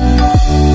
음